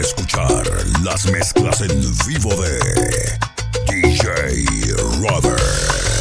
escuchar las mezclas en vivo de DJ Robert.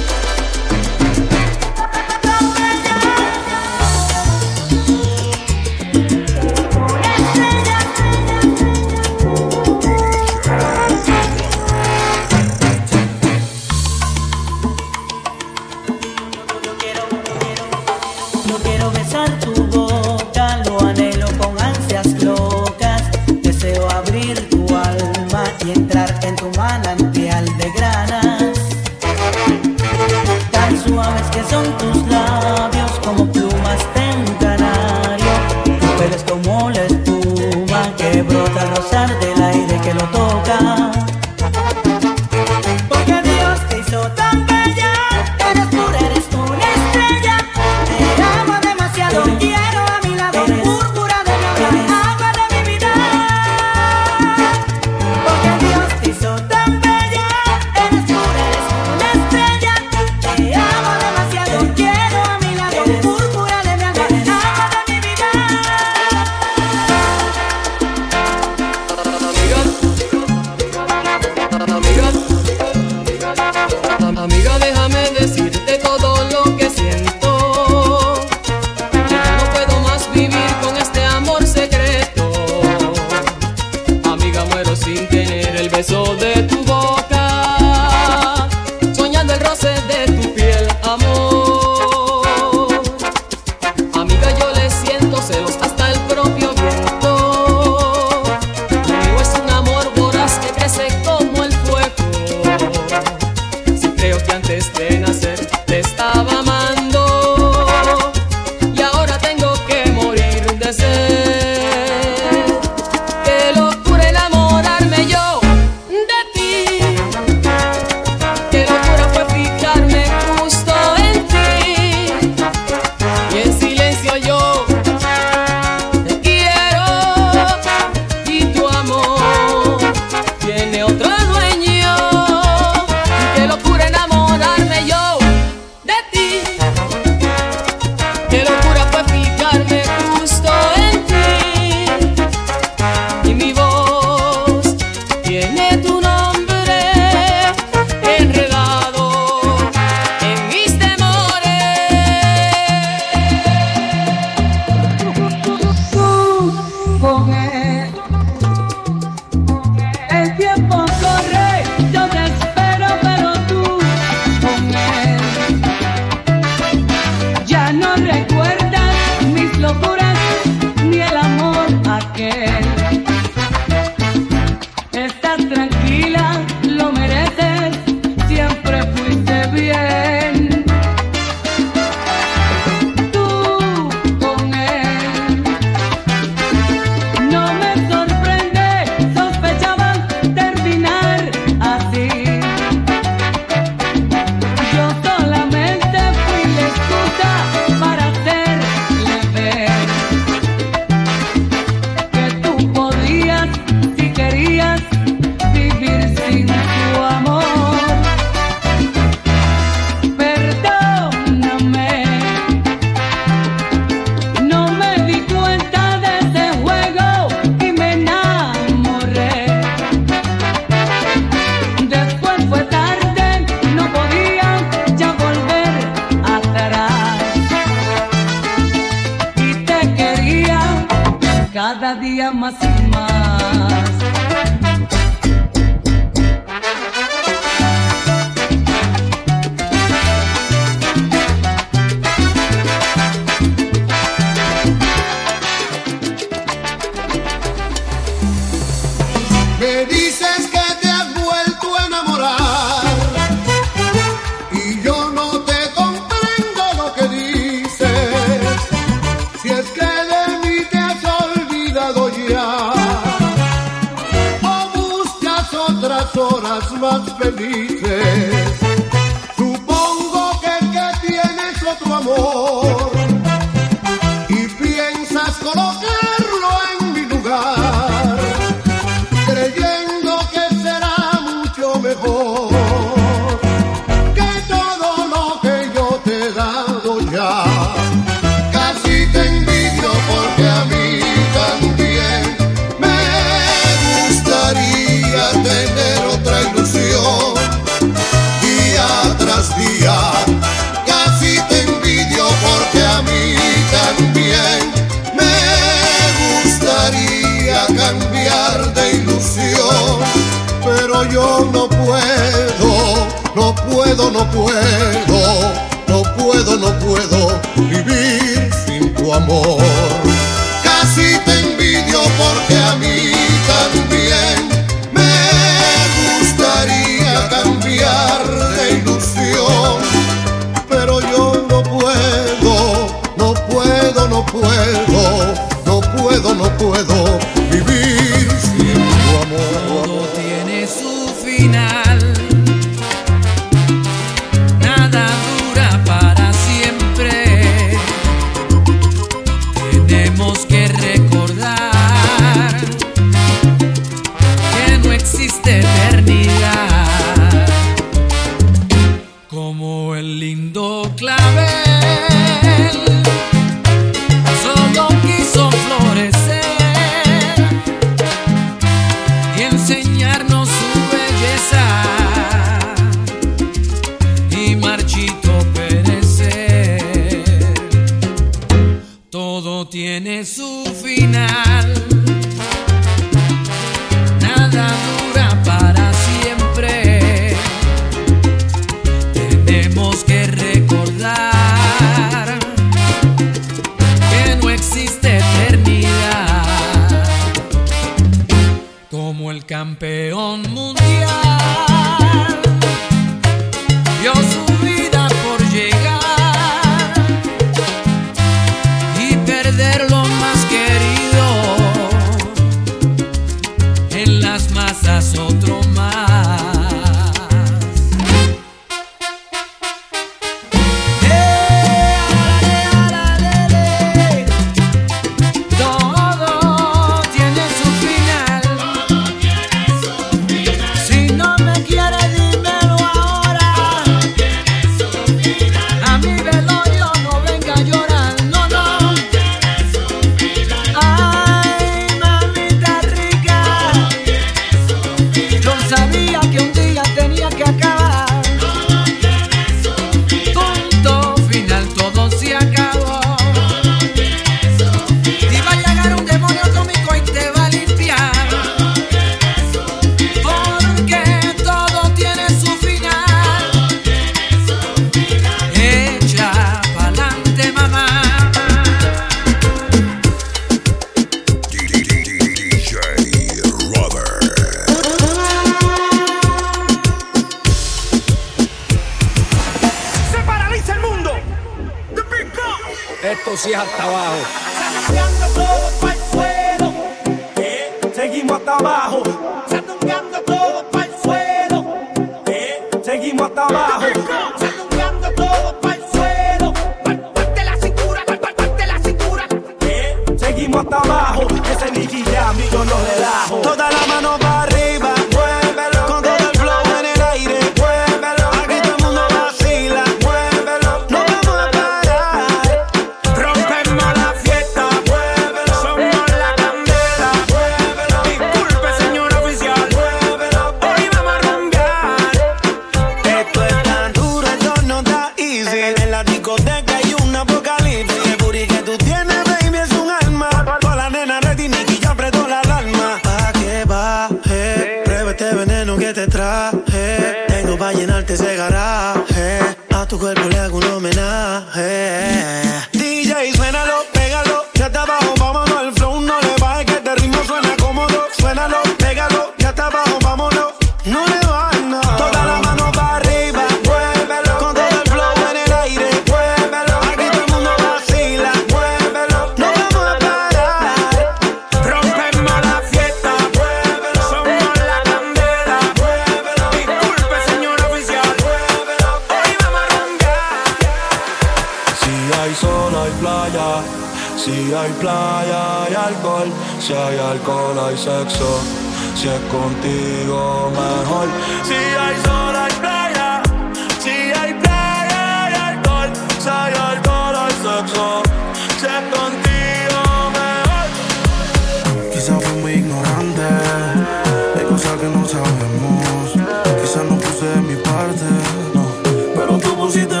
Pero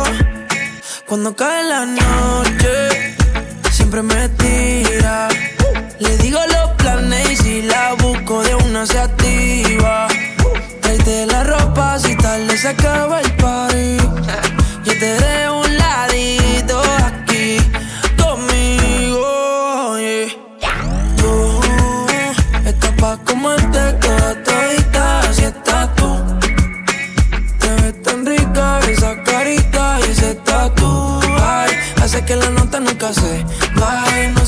Cuando cae la noche, siempre me tira. Le digo los planes y si la busco de una se activa. Tráete la ropa si tarde se acaba el party.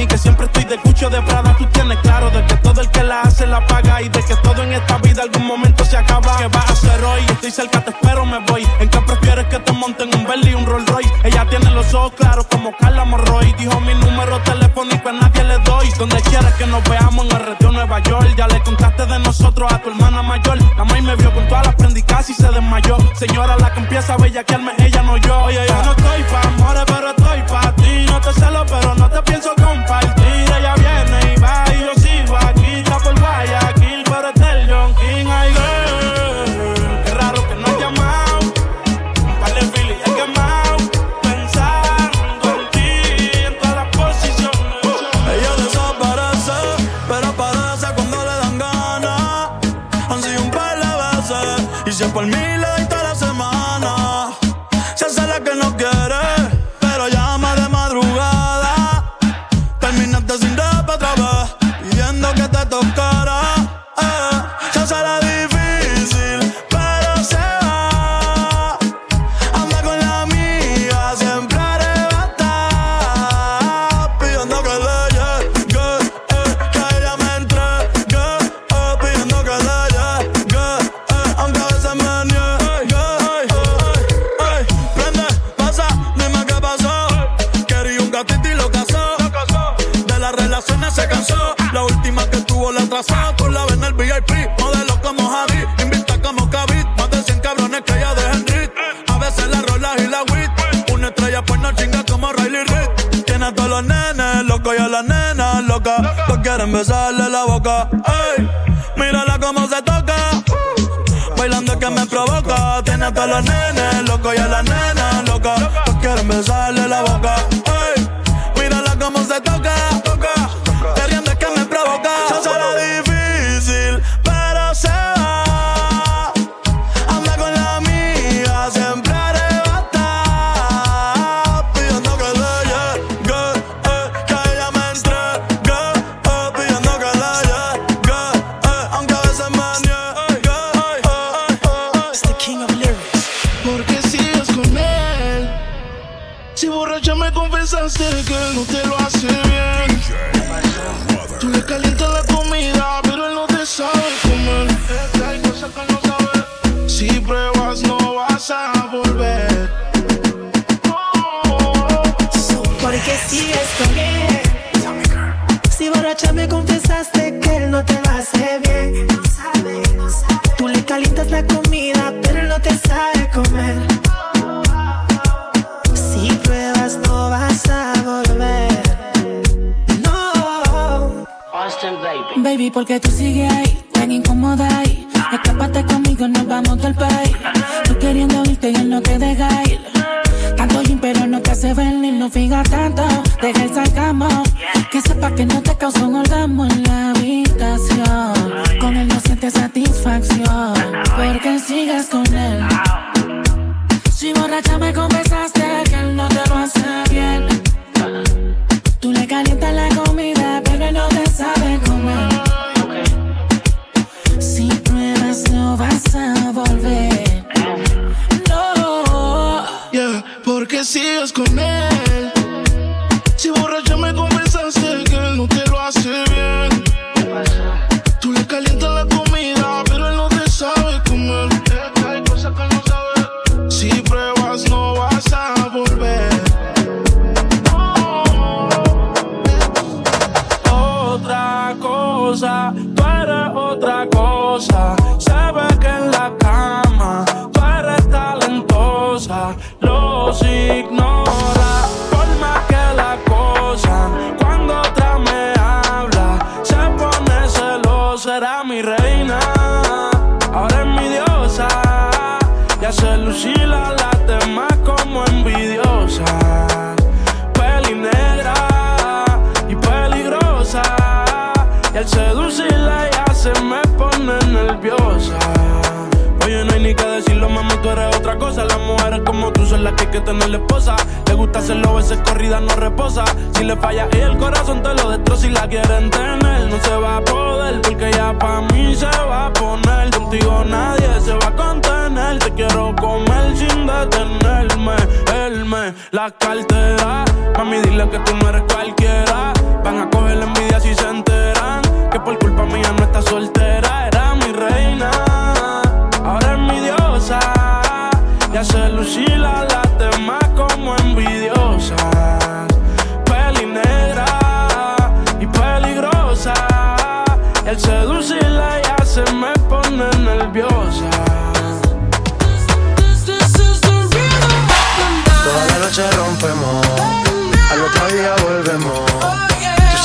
mí. Que siempre estoy de cucho de Prada. Tú tienes claro de que todo el que la hace la paga. Y de que todo en esta vida algún momento se acaba. ¿Qué vas a hacer hoy? Estoy cerca, te espero, me voy. ¿En qué prefieres que te monten un Bentley y un Rolls Royce? Ella tiene los ojos claros como Carla Morroy. Dijo mi número telefónico a nadie le doy. Donde quieras que nos veamos en el retiro Nueva York. Ya le contaste de nosotros a tu hermana mayor. La maíz me vio con todas las prendicas y se desmayó. Señora, la que empieza a bellaquearme, ella no yo. Oye, yo no estoy pa' amores, pero estoy pa' ti. No te celo, pero no te pienso compartir. gustan los nenes locos y a la nena loca. No quieren besarle la boca. por culpa mía no está soltera. Era mi reina, ahora es mi diosa. Ya se lucila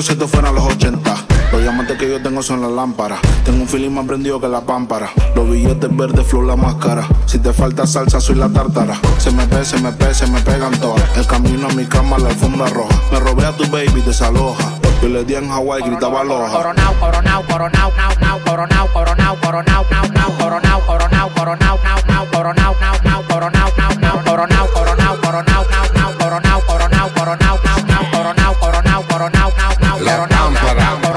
eso si esto fueran los 80. Los diamantes que yo tengo son las lámparas. Tengo un feeling más prendido que la pámpara. Los billetes verdes, flow, la máscara. Si te falta salsa, soy la tártara. Se me pega, se me pega, se me pegan todas. El camino a mi cama, la alfombra roja. Me robé a tu baby, desaloja. Yo le di en Hawái, gritaba loja. Coronao, coronao, coronao, coronao, coronao, coronao, coronao, coronao, coronao,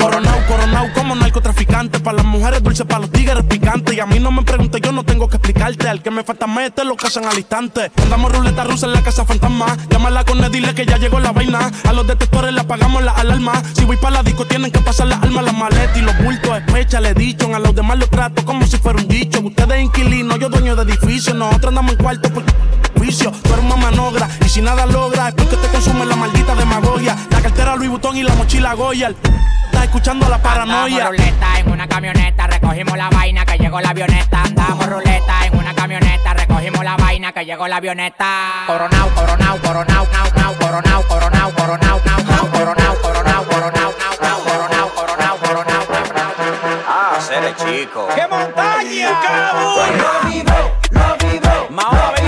Coronao, coronao como narcotraficante. Para las mujeres dulces, para los tigres picantes. Y a mí no me preguntes, yo no tengo que explicarte. Al que me falta mete lo casan al instante. Andamos ruleta rusa en la casa fantasma. Llámala con él, dile que ya llegó la vaina. A los detectores le apagamos la alarma. Si voy para la disco, tienen que pasar las armas, las maletas y los bultos. Especha, le dicho. A los demás los trato como si fuera un dicho. Ustedes inquilinos, yo dueño de edificio. Nosotros andamos en cuarto porque juicio. Tú eres una manogra y si nada logra es porque te consume la maldita demagogia. La cartera Louis Vuitton y la mochila Goya. Estás escuchando la paranoia. Andamos ruleta en una camioneta, recogimos la vaina que llegó la avioneta. Andamos ruleta en una camioneta, recogimos la vaina que llegó la avioneta. Coronao, coronao, coronao, nao, nao, coronao, coronao, coronao, nao, nao, coronao, coronao, coronao, nao, nao, coronao, coronao, coronao, Ah, seré chico. ¡Qué montaña! Lo vivo, lo vivo.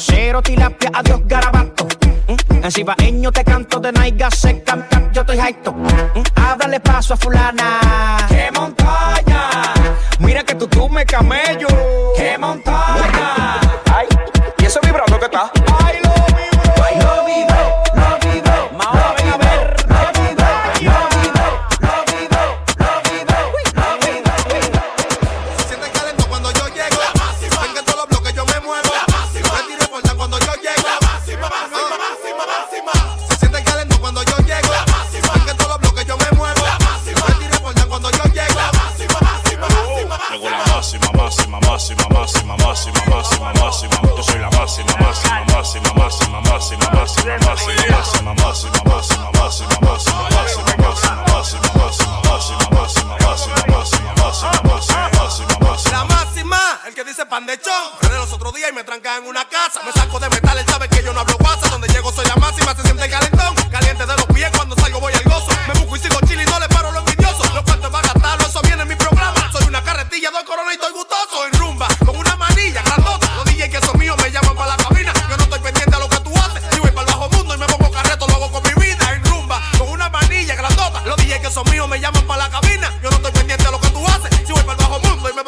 Cero tilapia, adiós garabato. Mm, En cibaeño te canto de naiga se canta, yo estoy jaito. Mm, Háblale paso a fulana. ¡Qué montaña! Mira que tú tú me camello.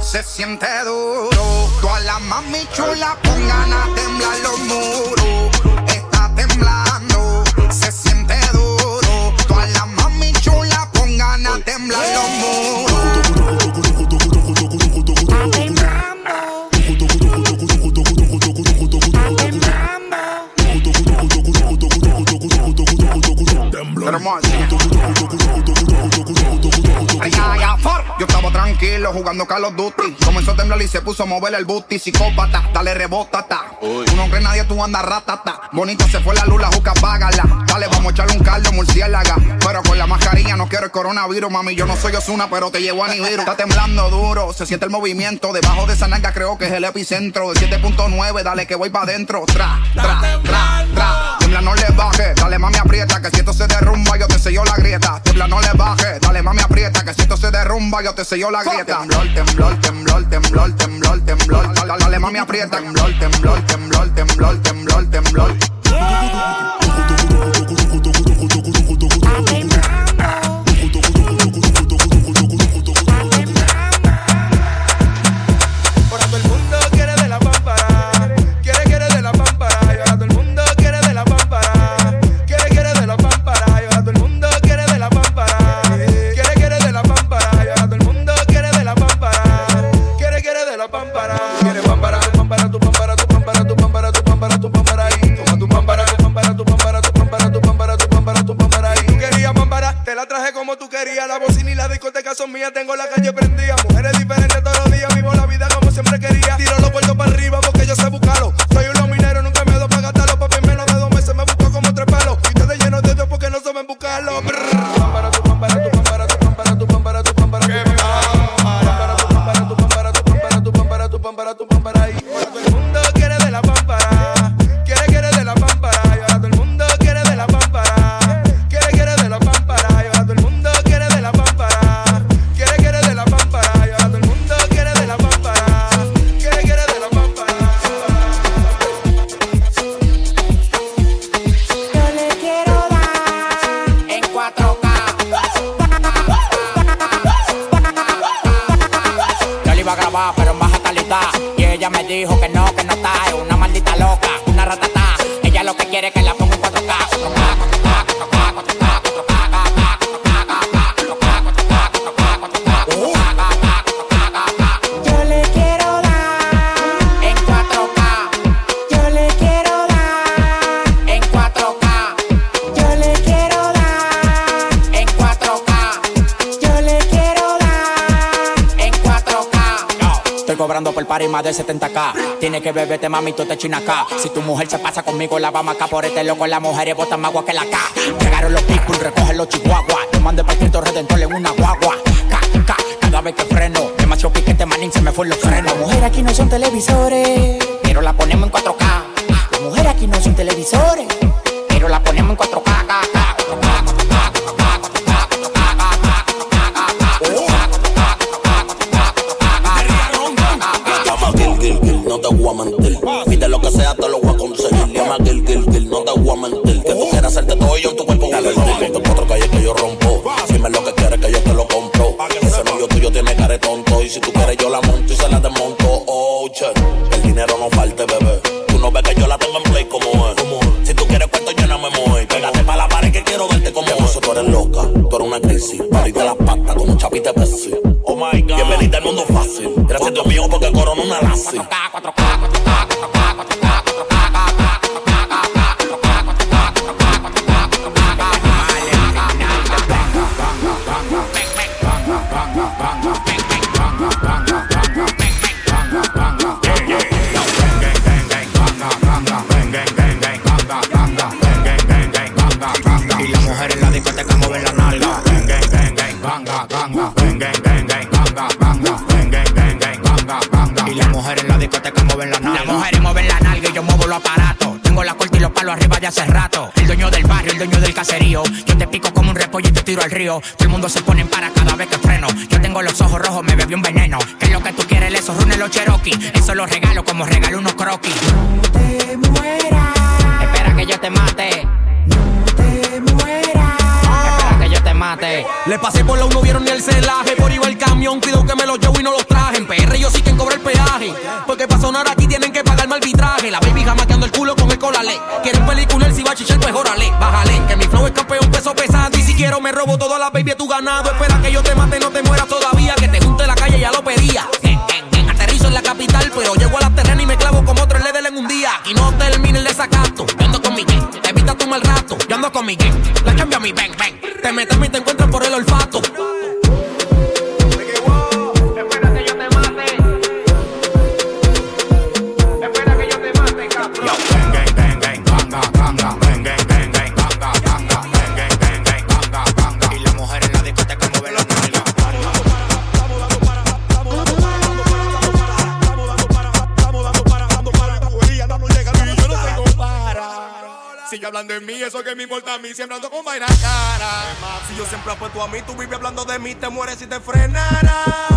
se siente duro. Toda la mami chula con ganas Call of Duty. Comenzó a temblar y se puso a mover el booty. Psicópata, dale rebótata. Tú no crees nadie, tú andas ratata. Bonita se fue la luz, la juca, págala. Dale, vamos a echarle un caldo, murciélaga. Pero con la mascarilla no quiero el coronavirus, mami. Yo no soy Osuna, pero te llevo a Nibiru. Está temblando duro, se siente el movimiento. Debajo de esa nalga creo que es el epicentro. El 7.9, dale que voy para adentro. Tra, tra, tra, tra. Tiembla, no le baje. Dale, mami, aprieta. Que si esto se derrumba, yo te sello la grieta. Tiembla, no le baje. Dale, mami, aprieta. Que si esto se derrumba, yo te sello la grieta. Temblor, temblor, temblor, temblor, temblor, temblor. Dale, dale, mami, aprieta. Temblor, temblor, temblor, temblor, temblor, temblor. Dijo que no, que no está. Es una maldita loca, una ratata. Ella lo que quiere cobrando por par y más de 70k. Tiene que beberte, mami, tú te china acá. Si tu mujer se pasa conmigo, la vamos acá por este loco. Las mujeres botan más agua que la K. Llegaron los people, recogen los chihuahuas. Te mandé para Cristo Redentor en una guagua. Ca, cada vez que freno. Demasiado piquete, manín, se me fue los frenos. Las mujeres aquí no son televisores, pero la ponemos en 4K. Las mujeres aquí no son televisores, pero la ponemos en 4K. hoy, aunque río. Todo el mundo se pone en para cada vez que freno. Yo tengo los ojos rojos, me bebí un veneno. ¿Qué es lo que tú quieres? Esos runes los Cherokee. Eso los regalo como regalo unos croquis. No te mueras. Espera que yo te mate. Espera que yo te mate. Le pasé por la uno, vieron ni el celaje. Por iba el camión, cuidado que me lo llevo y no los traje. En PR yo sí que cobro el peaje. Porque para sonar aquí tienen que pagarme arbitraje. La baby jamaqueando el culo con el colale. Quieren película, el si va a chichar, pues órale. Bájale, quiero me robo toda la baby tu ganado. Espera que yo te mate, no te mueras todavía. Que te junte la calle, ya lo pedía. Aterrizo en la capital, pero llego a la terrena y me clavo como tres ledes en un día. Y no termine el desacato. Yo ando con mi gang, evita tu mal rato. Yo ando con mi gang, la cambio a mi bang, bang. Te metes y mí, siempre ando con vaina cara. Si yo siempre apuesto a mí, tú vives hablando de mí, te mueres si te frenara.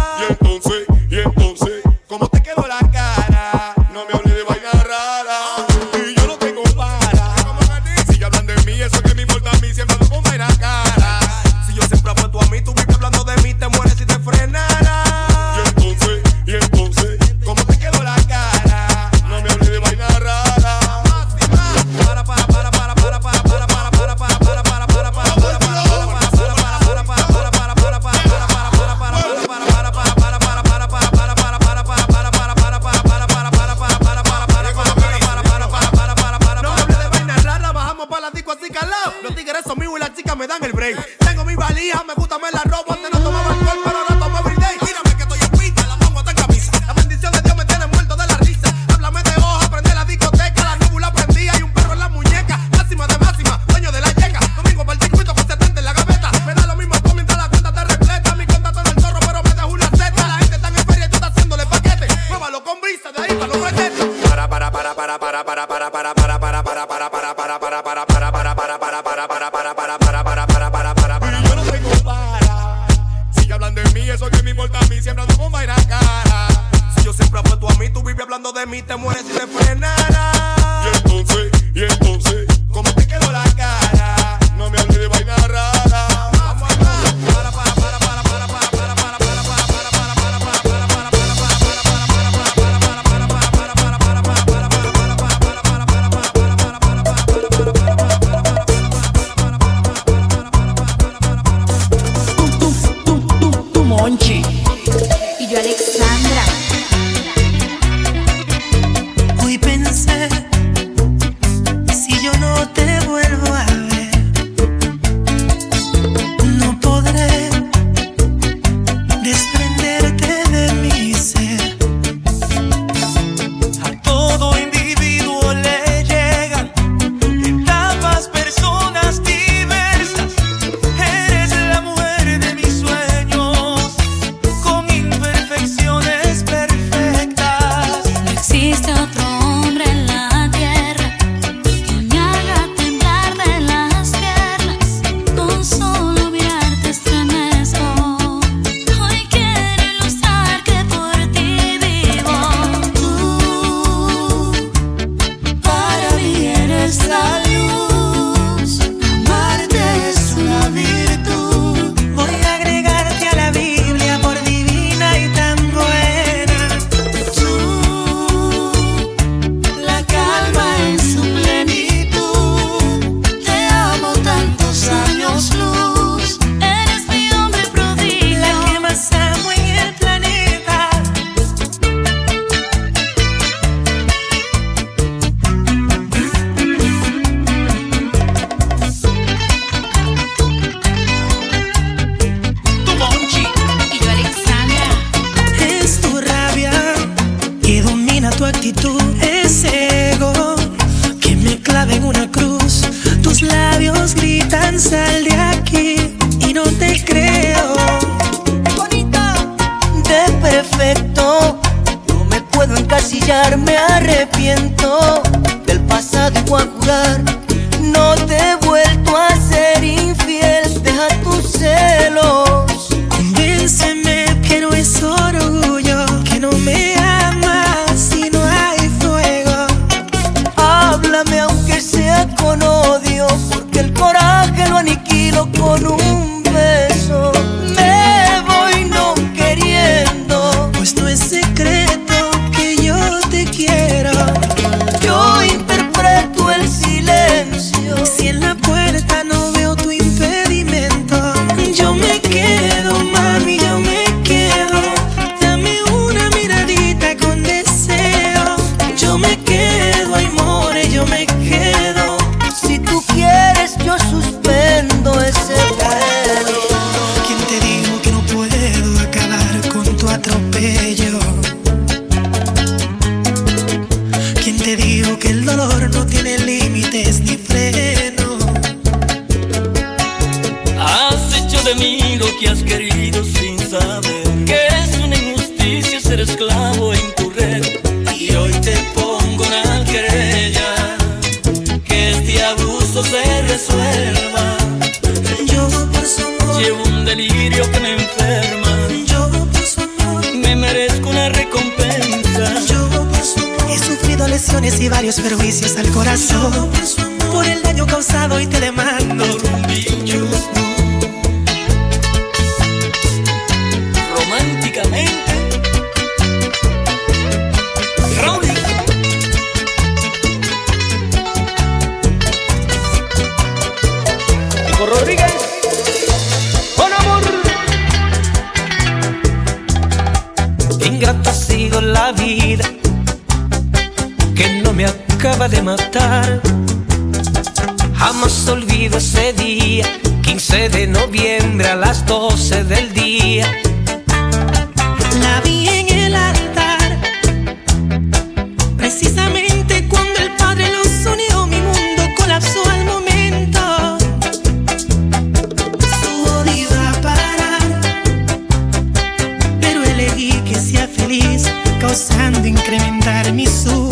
acaba de matar. Jamás olvido ese día, 15 de noviembre a las 12 del día. La vi en el altar, precisamente cuando el Padre los unió, mi mundo colapsó al momento. Su odio iba a parar, pero elegí que sea feliz, causando incrementar mi sufrimiento.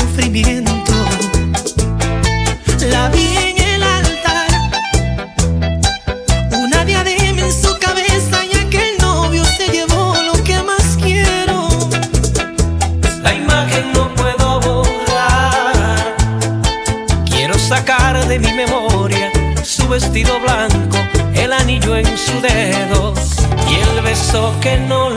El beso que no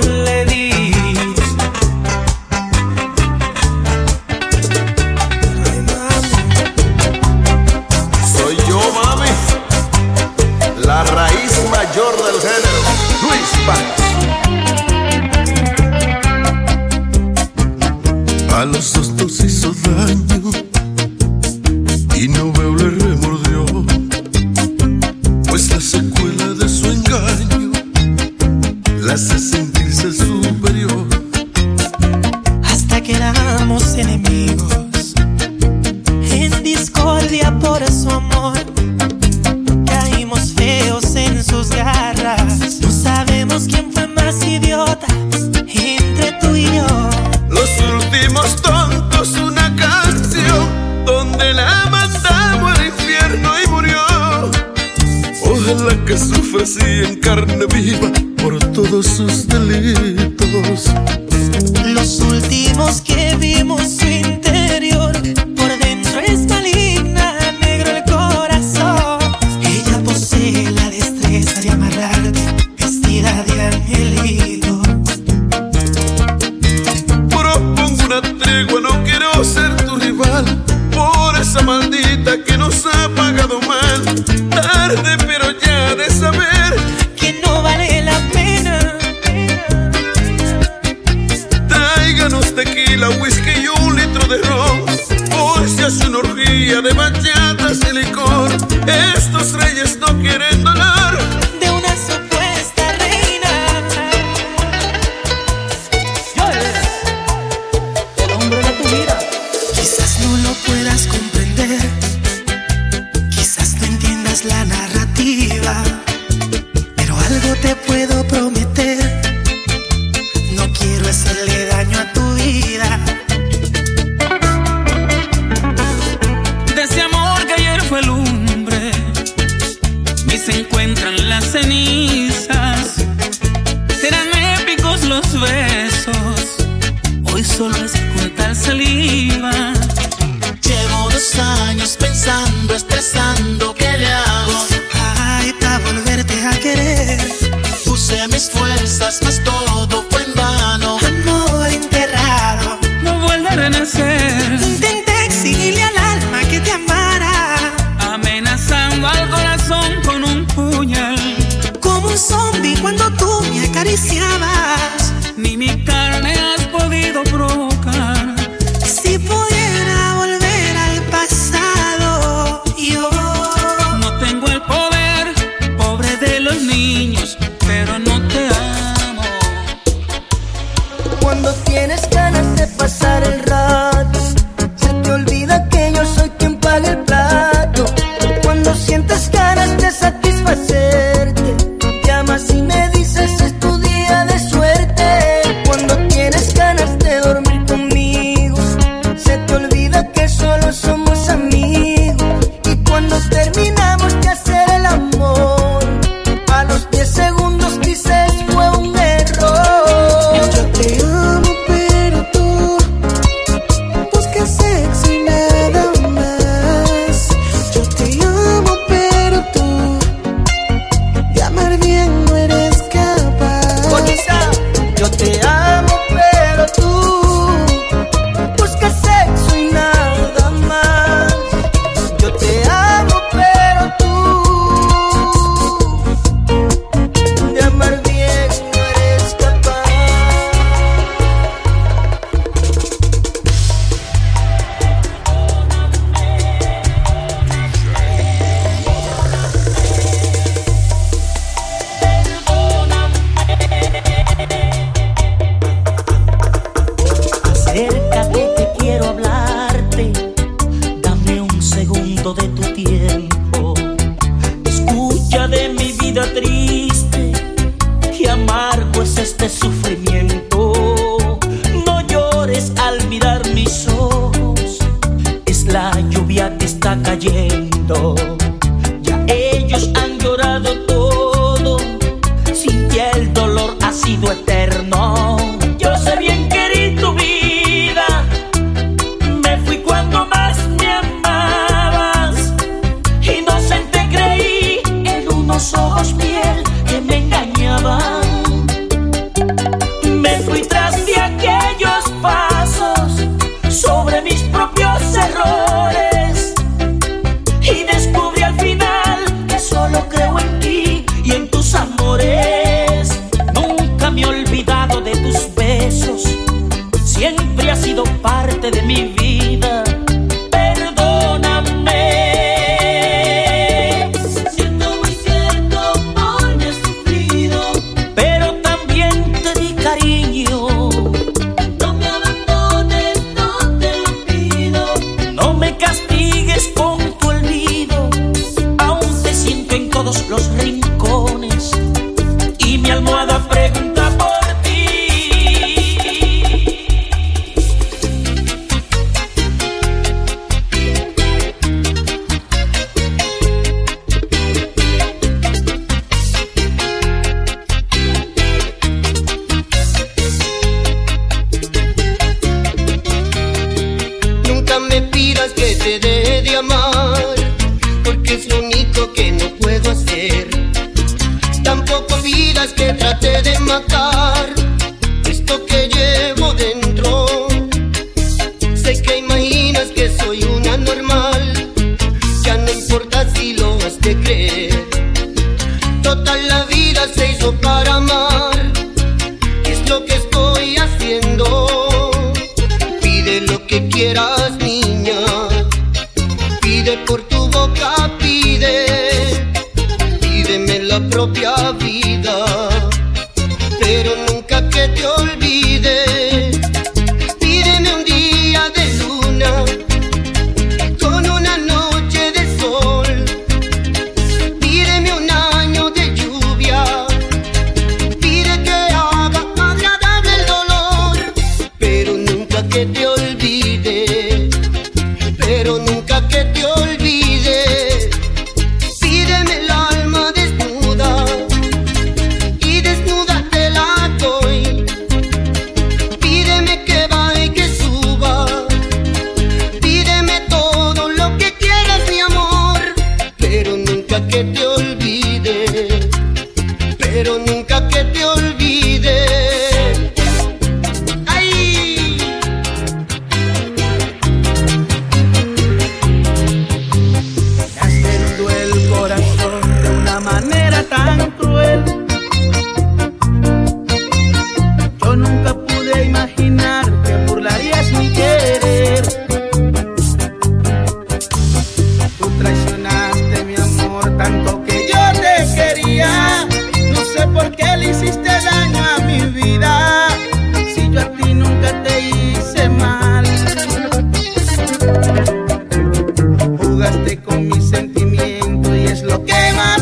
lo que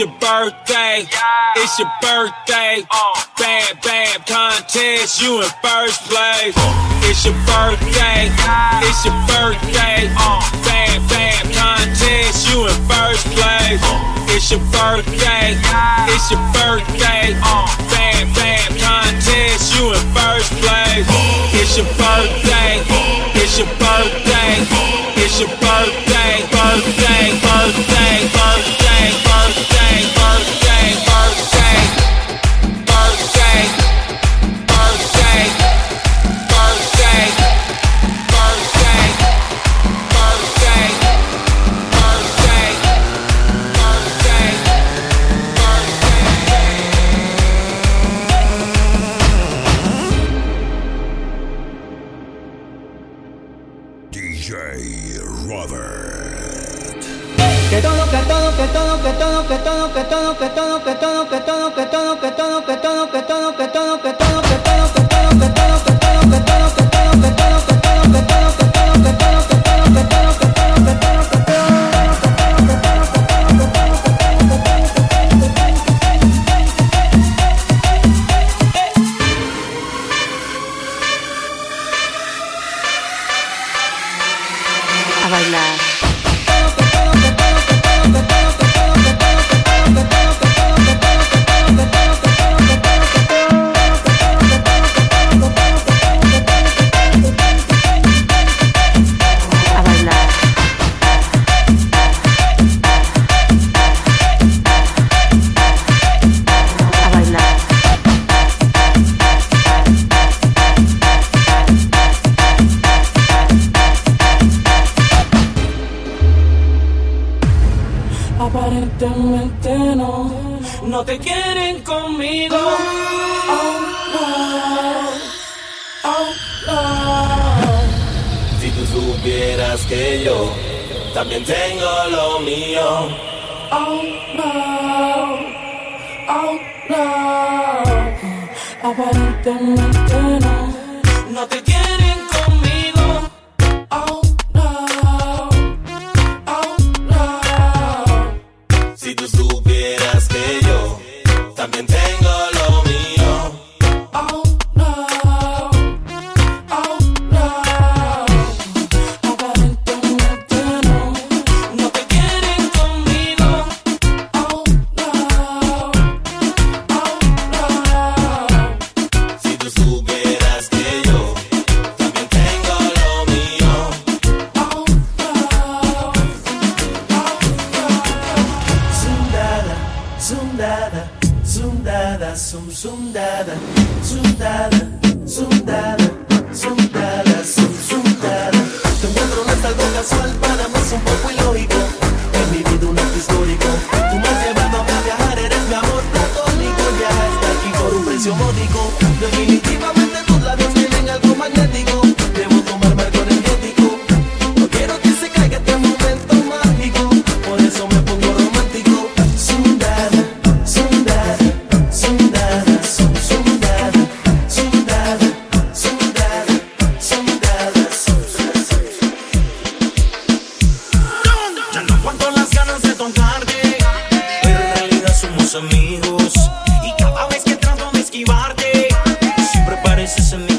your birthday. Yeah. It's your birthday. Uh. Bad, bad contest. You in first place. It's your birthday. Yeah. todo, que todo, que todo, que todo, que todo, que todo, que todo, que todo, que todo, que todo. somos amigos. Y cada vez que trato de esquivarte, siempre pareces en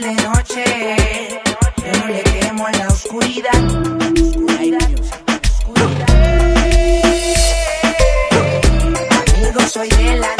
de noche. Yo no le quemo en la oscuridad. Oscuridad, oscuridad. Amigo, soy de la.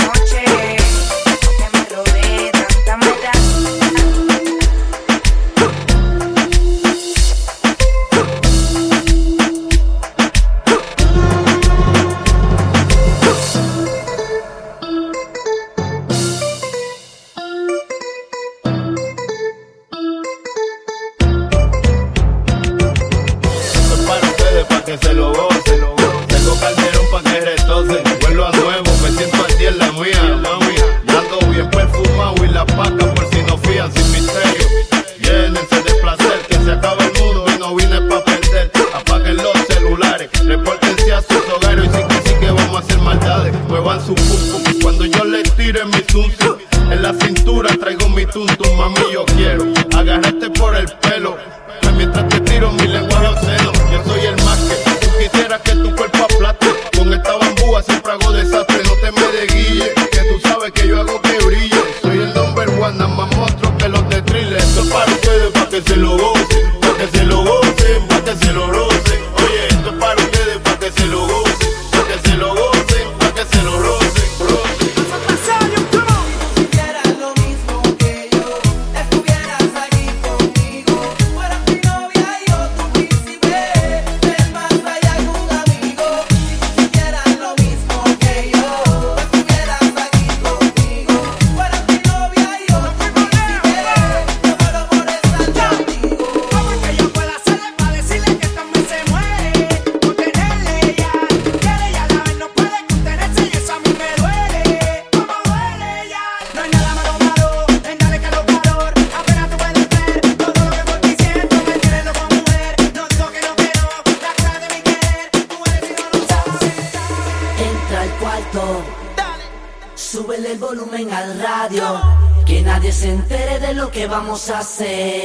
say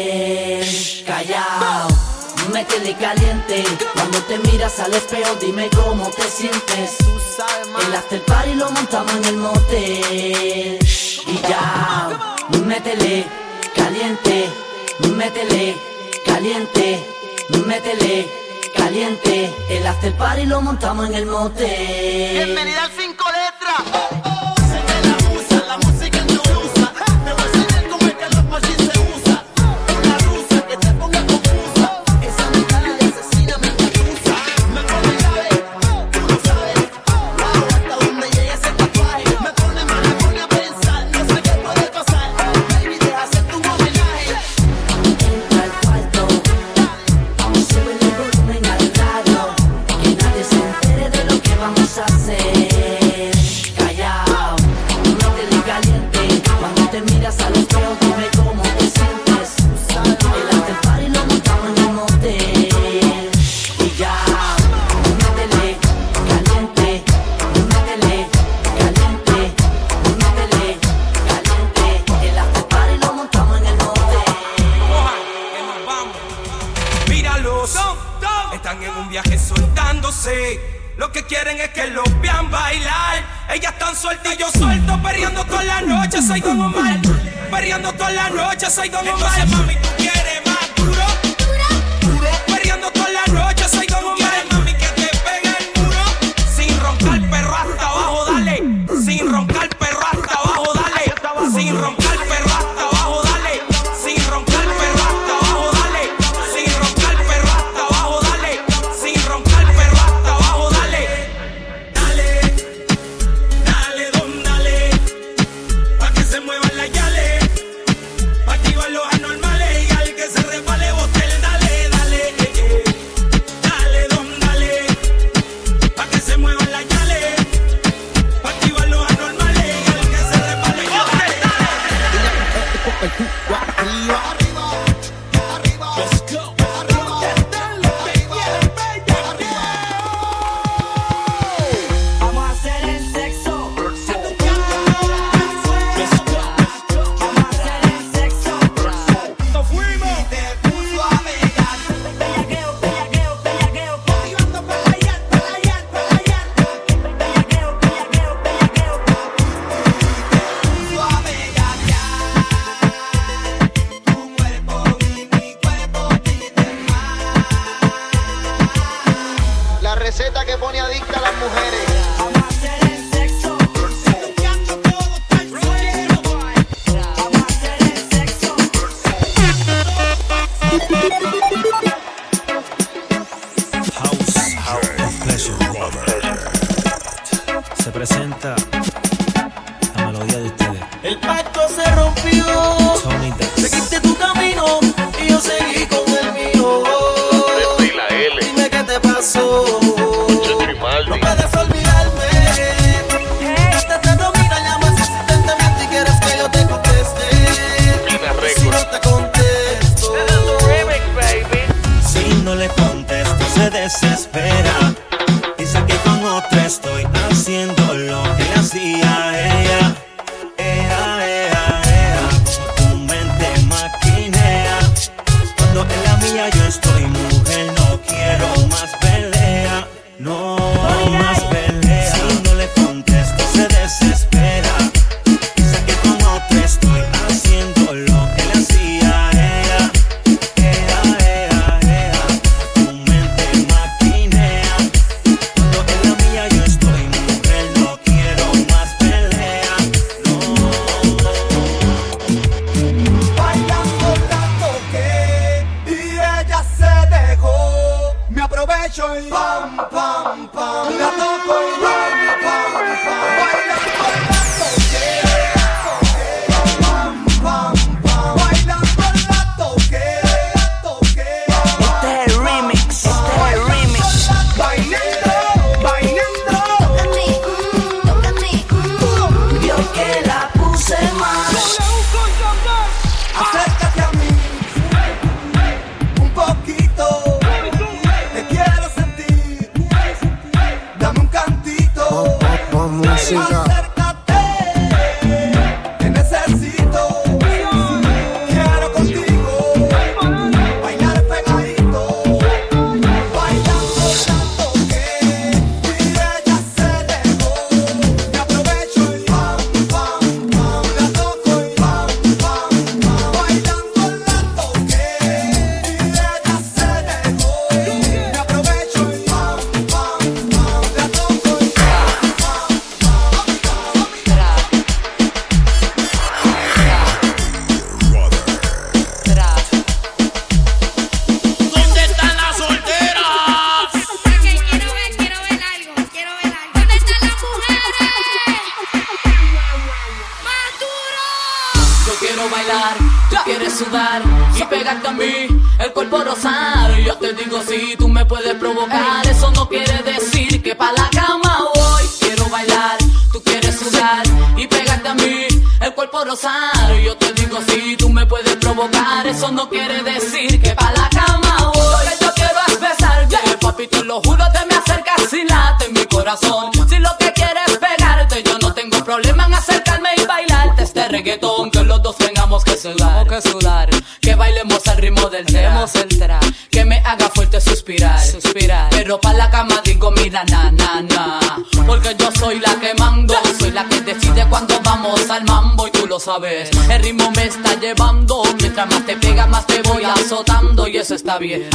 Yeah.